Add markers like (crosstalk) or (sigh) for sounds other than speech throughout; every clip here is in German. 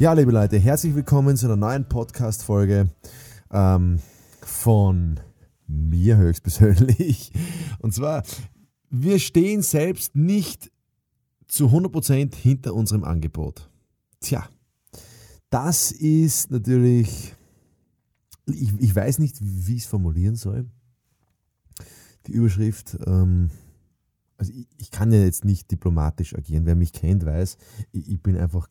Ja, liebe Leute, herzlich willkommen zu einer neuen Podcast-Folge ähm, von mir höchstpersönlich. (laughs) Und zwar, wir stehen selbst nicht zu 100% hinter unserem Angebot. Tja, das ist natürlich, ich, ich weiß nicht, wie ich es formulieren soll. Die Überschrift, ähm, also ich, ich, kann ja jetzt nicht diplomatisch agieren. Wer mich kennt, weiß, ich, ich bin einfach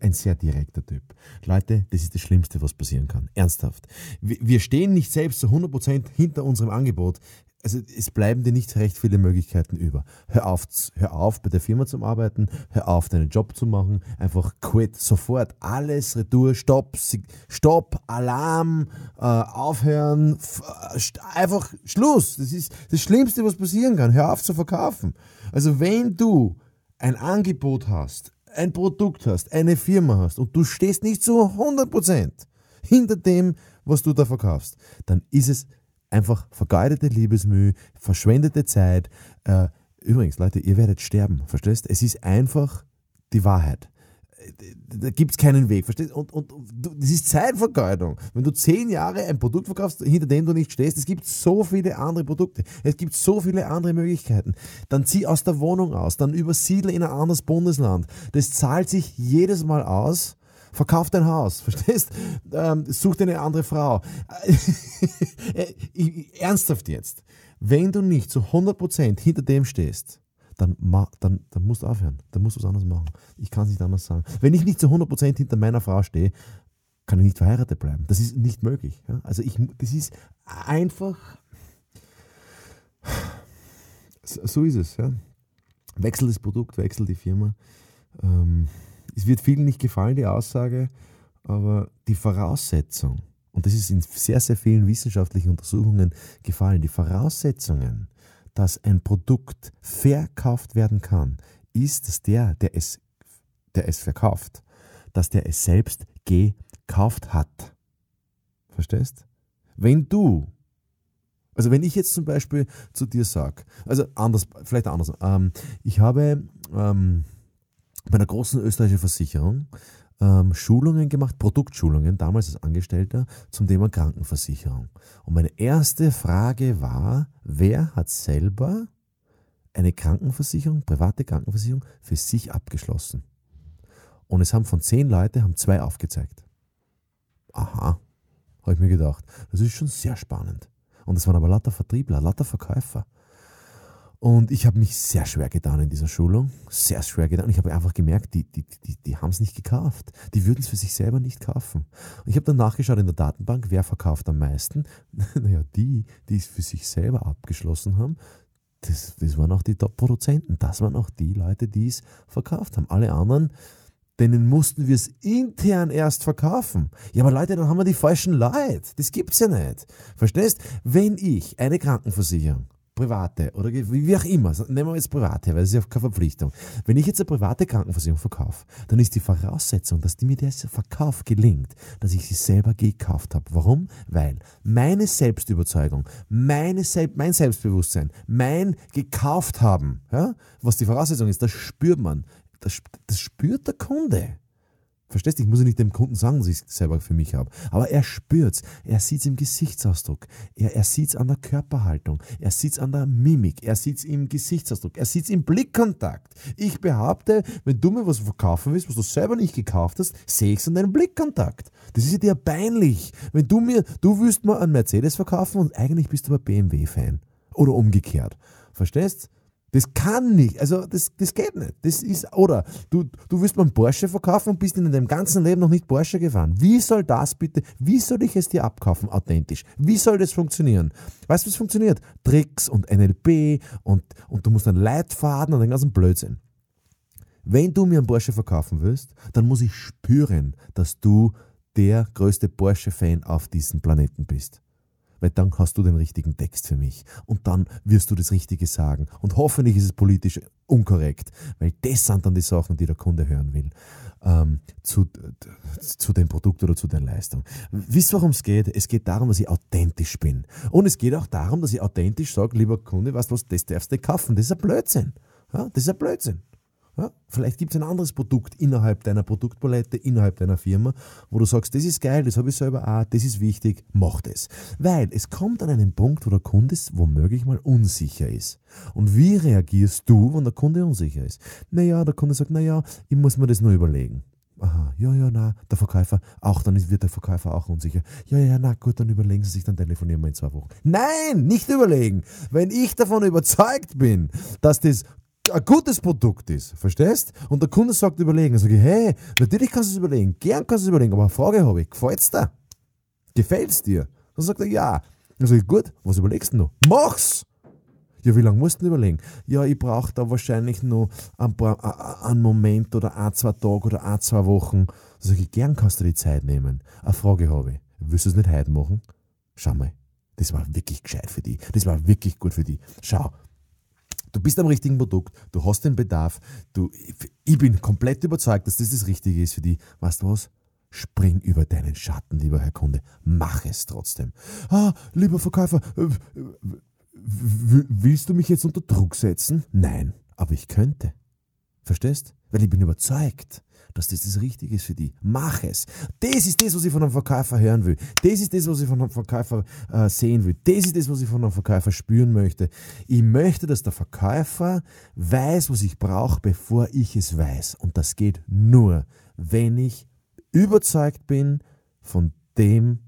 ein sehr direkter Typ. Leute, das ist das Schlimmste, was passieren kann. Ernsthaft. Wir, stehen nicht selbst zu 100% hinter unserem Angebot also es bleiben dir nicht recht viele Möglichkeiten über. Hör auf, hör auf, bei der Firma zu arbeiten, hör auf, deinen Job zu machen, einfach quit, sofort, alles, Retour, Stopp, Stopp, Alarm, äh, aufhören, äh, einfach Schluss. Das ist das Schlimmste, was passieren kann. Hör auf zu verkaufen. Also wenn du ein Angebot hast, ein Produkt hast, eine Firma hast und du stehst nicht zu 100% hinter dem, was du da verkaufst, dann ist es einfach vergeudete Liebesmühe, verschwendete Zeit. Äh, übrigens, Leute, ihr werdet sterben, verstehst? Es ist einfach die Wahrheit. Da gibt es keinen Weg, verstehst und, und, und das ist Zeitvergeudung. Wenn du zehn Jahre ein Produkt verkaufst, hinter dem du nicht stehst, es gibt so viele andere Produkte, es gibt so viele andere Möglichkeiten. Dann zieh aus der Wohnung aus, dann übersiedle in ein anderes Bundesland. Das zahlt sich jedes Mal aus, Verkauf dein Haus, (laughs) verstehst? Ähm, such dir eine andere Frau. (laughs) Ernsthaft jetzt. Wenn du nicht zu 100% hinter dem stehst, dann, dann, dann musst du aufhören. Dann musst du was anderes machen. Ich kann es nicht anders sagen. Wenn ich nicht zu 100% hinter meiner Frau stehe, kann ich nicht verheiratet bleiben. Das ist nicht möglich. Ja? Also ich, das ist einfach, so ist es. Ja? Wechsel das Produkt, wechsel die Firma. Ähm, es wird vielen nicht gefallen, die Aussage, aber die Voraussetzung, und das ist in sehr, sehr vielen wissenschaftlichen Untersuchungen gefallen, die Voraussetzungen, dass ein Produkt verkauft werden kann, ist, dass der, der es, der es verkauft, dass der es selbst gekauft hat. Verstehst? Wenn du, also wenn ich jetzt zum Beispiel zu dir sage, also anders, vielleicht anders, ähm, ich habe ähm, bei einer großen österreichischen Versicherung ähm, Schulungen gemacht, Produktschulungen, damals als Angestellter, zum Thema Krankenversicherung. Und meine erste Frage war, wer hat selber eine Krankenversicherung, private Krankenversicherung, für sich abgeschlossen? Und es haben von zehn Leuten haben zwei aufgezeigt. Aha, habe ich mir gedacht. Das ist schon sehr spannend. Und das waren aber lauter Vertriebler, lauter Verkäufer. Und ich habe mich sehr schwer getan in dieser Schulung. Sehr schwer getan. Ich habe einfach gemerkt, die, die, die, die haben es nicht gekauft. Die würden es für sich selber nicht kaufen. Und ich habe dann nachgeschaut in der Datenbank, wer verkauft am meisten. (laughs) naja, die, die es für sich selber abgeschlossen haben, das, das waren auch die Top-Produzenten. Das waren auch die Leute, die es verkauft haben. Alle anderen, denen mussten wir es intern erst verkaufen. Ja, aber Leute, dann haben wir die falschen Leute. Das gibt's ja nicht. Verstehst? Wenn ich eine Krankenversicherung private oder wie auch immer, nehmen wir jetzt private, weil das ist ja keine Verpflichtung. Wenn ich jetzt eine private Krankenversicherung verkaufe, dann ist die Voraussetzung, dass mir der Verkauf gelingt, dass ich sie selber gekauft habe. Warum? Weil meine Selbstüberzeugung, meine Sel mein Selbstbewusstsein, mein gekauft haben, ja, was die Voraussetzung ist, das spürt man. Das, das spürt der Kunde. Verstehst du? Ich muss ja nicht dem Kunden sagen, dass ich es selber für mich habe. Aber er spürt es. Er sieht es im Gesichtsausdruck. Er, er sieht es an der Körperhaltung. Er sieht es an der Mimik. Er sieht es im Gesichtsausdruck. Er sieht es im Blickkontakt. Ich behaupte, wenn du mir was verkaufen willst, was du selber nicht gekauft hast, sehe ich es an deinem Blickkontakt. Das ist ja dir peinlich. Wenn du mir, du willst mir einen Mercedes verkaufen und eigentlich bist du aber BMW-Fan. Oder umgekehrt. Verstehst? Das kann nicht, also das, das geht nicht. Das ist, oder du, du willst mir einen Porsche verkaufen und bist in deinem ganzen Leben noch nicht Porsche gefahren. Wie soll das bitte, wie soll ich es dir abkaufen, authentisch? Wie soll das funktionieren? Weißt du, es funktioniert? Tricks und NLP und, und du musst einen Leitfaden und den ganzen Blödsinn. Wenn du mir einen Porsche verkaufen willst, dann muss ich spüren, dass du der größte Porsche-Fan auf diesem Planeten bist. Weil dann hast du den richtigen Text für mich. Und dann wirst du das Richtige sagen. Und hoffentlich ist es politisch unkorrekt. Weil das sind dann die Sachen, die der Kunde hören will. Ähm, zu, zu dem Produkt oder zu der Leistung. Wisst worum es geht? Es geht darum, dass ich authentisch bin. Und es geht auch darum, dass ich authentisch sage, lieber Kunde, weißt du was, das darfst du kaufen. Das ist ein Blödsinn. Ja, das ist ein Blödsinn. Ja, vielleicht gibt es ein anderes Produkt innerhalb deiner Produktpalette, innerhalb deiner Firma, wo du sagst, das ist geil, das habe ich selber auch, das ist wichtig, mach das. Weil es kommt an einen Punkt, wo der Kunde womöglich mal unsicher ist. Und wie reagierst du, wenn der Kunde unsicher ist? Naja, der Kunde sagt, naja, ich muss mir das nur überlegen. Aha, ja, ja, na, der Verkäufer, auch dann wird der Verkäufer auch unsicher. Ja, ja, na gut, dann überlegen Sie sich, dann telefonieren wir in zwei Wochen. Nein, nicht überlegen. Wenn ich davon überzeugt bin, dass das ein gutes Produkt ist, verstehst? Und der Kunde sagt überlegen, dann sage ich, hey, natürlich kannst du es überlegen, gern kannst du es überlegen, aber eine Frage habe ich, gefällt's dir? Gefällt's dir? Dann sagt er, ja. Dann sage ich, gut, was überlegst du noch? Mach's! Ja, wie lange musst du überlegen? Ja, ich brauche da wahrscheinlich noch ein paar, einen Moment oder ein, zwei Tage oder ein, zwei Wochen. Dann sage ich, gern kannst du die Zeit nehmen. Eine Frage habe ich. Willst du es nicht heute machen? Schau mal. Das war wirklich gescheit für dich. Das war wirklich gut für dich. Schau, Du bist am richtigen Produkt, du hast den Bedarf, du, ich bin komplett überzeugt, dass das das Richtige ist für dich. Weißt du was? Spring über deinen Schatten, lieber Herr Kunde. Mach es trotzdem. Ah, lieber Verkäufer, willst du mich jetzt unter Druck setzen? Nein, aber ich könnte. Verstehst? Weil ich bin überzeugt dass das das Richtige ist für die. Mach es. Das ist das, was ich von einem Verkäufer hören will. Das ist das, was ich von einem Verkäufer äh, sehen will. Das ist das, was ich von einem Verkäufer spüren möchte. Ich möchte, dass der Verkäufer weiß, was ich brauche, bevor ich es weiß. Und das geht nur, wenn ich überzeugt bin von dem,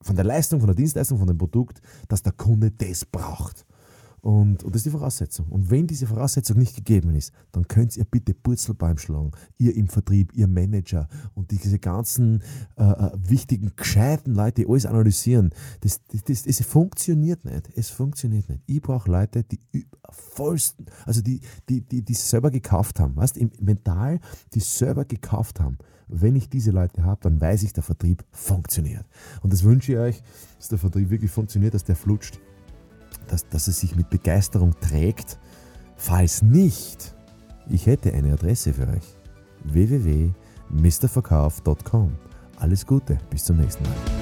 von der Leistung, von der Dienstleistung, von dem Produkt, dass der Kunde das braucht. Und, und das ist die Voraussetzung. Und wenn diese Voraussetzung nicht gegeben ist, dann könnt ihr bitte Purzelbaum schlagen. Ihr im Vertrieb, ihr Manager und diese ganzen äh, äh, wichtigen, gescheiten Leute, die alles analysieren. Das, das, das, das funktioniert nicht. Es funktioniert nicht. Ich brauche Leute, die vollsten, also die, die, die, die selber gekauft haben. Weißt im mental, die selber gekauft haben. Wenn ich diese Leute habe, dann weiß ich, der Vertrieb funktioniert. Und das wünsche ich euch, dass der Vertrieb wirklich funktioniert, dass der flutscht dass, dass es sich mit Begeisterung trägt. Falls nicht, ich hätte eine Adresse für euch. www.mrverkauf.com. Alles Gute, bis zum nächsten Mal.